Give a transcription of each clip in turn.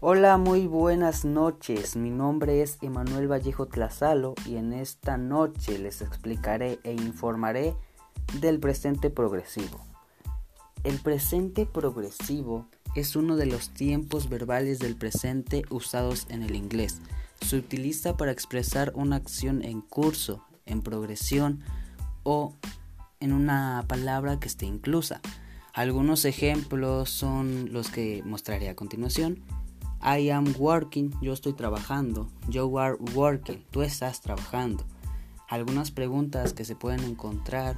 Hola, muy buenas noches. Mi nombre es Emanuel Vallejo Tlazalo y en esta noche les explicaré e informaré del presente progresivo. El presente progresivo es uno de los tiempos verbales del presente usados en el inglés. Se utiliza para expresar una acción en curso, en progresión o en una palabra que esté inclusa. Algunos ejemplos son los que mostraré a continuación. I am working, yo estoy trabajando. You are working, tú estás trabajando. Algunas preguntas que se pueden encontrar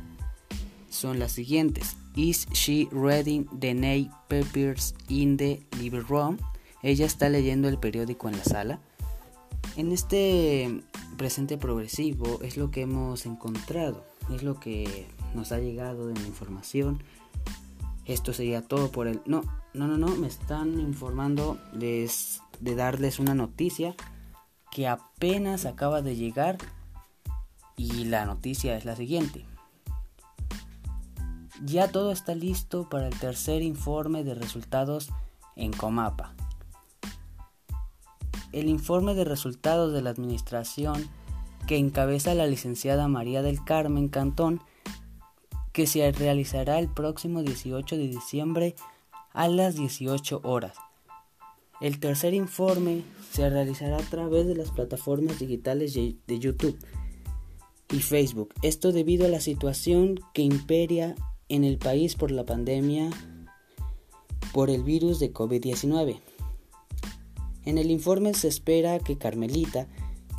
son las siguientes. Is she reading the night papers in the living room? Ella está leyendo el periódico en la sala. En este presente progresivo es lo que hemos encontrado, es lo que nos ha llegado de la información. Esto sería todo por el... No, no, no, no, me están informando de, darles una noticia que apenas acaba de llegar y la noticia es la siguiente. Ya todo está listo para el tercer informe de resultados en Comapa. El informe de resultados de la administración que encabeza la licenciada María del Carmen Cantón, que se realizará el próximo 18 de diciembre a las 18 horas. El tercer informe se realizará a través de las plataformas digitales de YouTube y Facebook. Esto debido a la situación que imperia en el país por la pandemia por el virus de COVID-19. En el informe se espera que Carmelita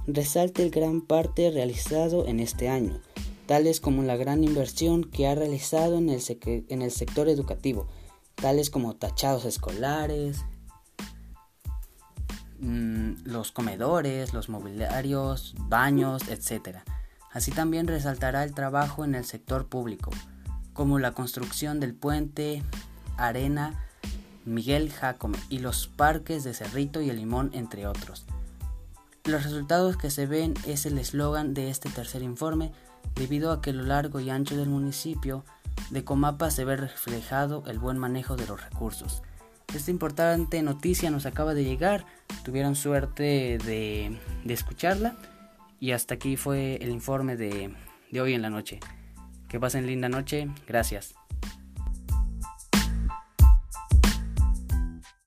resalte el gran parte realizado en este año, tales como la gran inversión que ha realizado en el, en el sector educativo, tales como tachados escolares, mm, los comedores, los mobiliarios, baños, etc. Así también resaltará el trabajo en el sector público, como la construcción del puente Arena Miguel Jacome y los parques de Cerrito y El Limón, entre otros. Los resultados que se ven es el eslogan de este tercer informe, debido a que lo largo y ancho del municipio de Comapa se ve reflejado el buen manejo de los recursos. Esta importante noticia nos acaba de llegar, tuvieron suerte de, escucharla y hasta aquí fue el informe de, de hoy en la noche. Que pasen linda noche. Gracias.